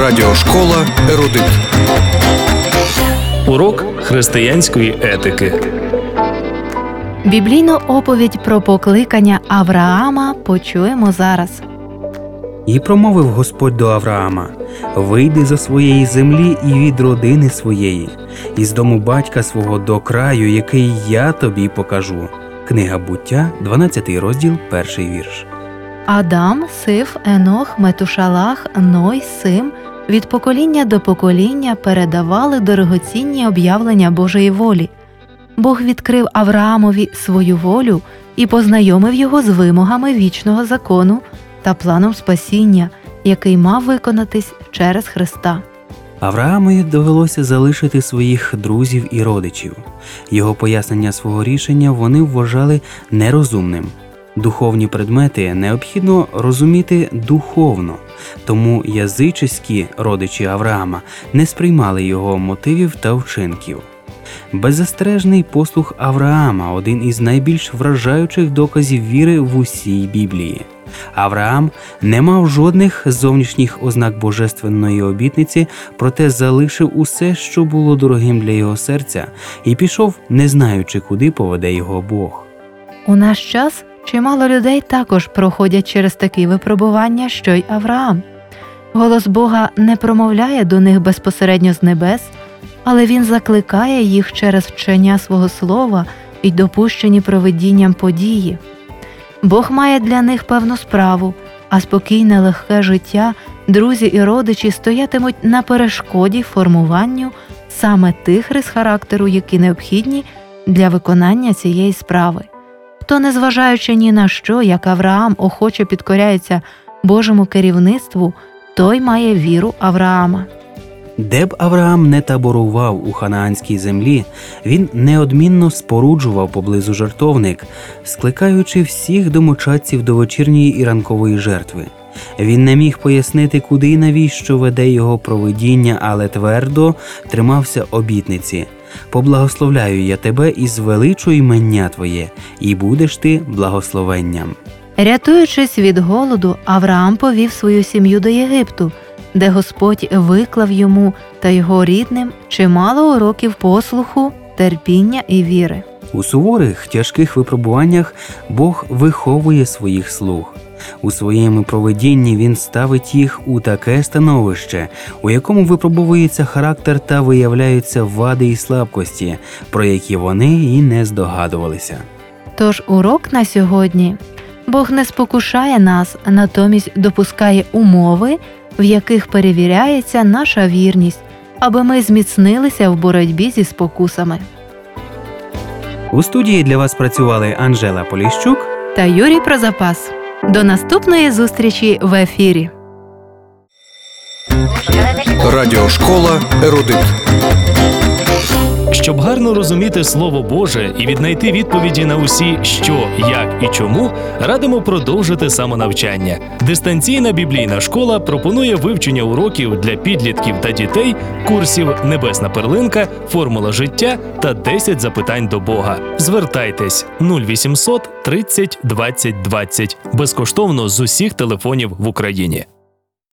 Радіошкола Ерудит. Урок християнської етики. Біблійну оповідь про покликання Авраама почуємо зараз. І промовив Господь до Авраама: Вийди зо своєї землі і від родини своєї, і з дому батька свого до краю, який я тобі покажу. Книга буття, 12 розділ, перший вірш. Адам, Сиф, Енох, Метушалах, Ной, Сим від покоління до покоління передавали дорогоцінні об'явлення Божої волі. Бог відкрив Авраамові свою волю і познайомив його з вимогами вічного закону та планом спасіння, який мав виконатись через Христа. Авраамові довелося залишити своїх друзів і родичів. Його пояснення свого рішення вони вважали нерозумним. Духовні предмети необхідно розуміти духовно, тому язичські родичі Авраама не сприймали його мотивів та вчинків. Беззастережний послух Авраама один із найбільш вражаючих доказів віри в усій Біблії. Авраам не мав жодних зовнішніх ознак божественної обітниці, проте залишив усе, що було дорогим для його серця, і пішов, не знаючи, куди поведе його Бог. У наш час чимало людей також проходять через такі випробування, що й Авраам. Голос Бога не промовляє до них безпосередньо з небес, але він закликає їх через вчення свого слова і допущені провидінням події. Бог має для них певну справу, а спокійне легке життя, друзі і родичі стоятимуть на перешкоді формуванню саме тих рис характеру, які необхідні для виконання цієї справи. Хто, незважаючи ні на що, як Авраам охоче підкоряється Божому керівництву, той має віру Авраама. Де б Авраам не таборував у ханаанській землі, він неодмінно споруджував поблизу жертовник, скликаючи всіх домочадців до вечірньої і ранкової жертви. Він не міг пояснити, куди і навіщо веде його провидіння, але твердо тримався обітниці. Поблагословляю я тебе і звеличу імення твоє, і будеш ти благословенням. Рятуючись від голоду, Авраам повів свою сім'ю до Єгипту, де Господь виклав йому та його рідним чимало уроків послуху, терпіння і віри. У суворих тяжких випробуваннях Бог виховує своїх слуг. У своєму проведінні він ставить їх у таке становище, у якому випробовується характер та виявляються вади і слабкості, про які вони і не здогадувалися. Тож урок на сьогодні Бог не спокушає нас, натомість допускає умови, в яких перевіряється наша вірність, аби ми зміцнилися в боротьбі зі спокусами. У студії для вас працювали Анжела Поліщук. Та Юрій Прозапас. До наступної зустрічі в ефірі. Радіошкола Ерудит. Щоб гарно розуміти Слово Боже і віднайти відповіді на усі що, як і чому, радимо продовжити самонавчання. Дистанційна біблійна школа пропонує вивчення уроків для підлітків та дітей, курсів Небесна перлинка, формула життя та 10 запитань до Бога. Звертайтесь 0800 30 20 20 безкоштовно з усіх телефонів в Україні.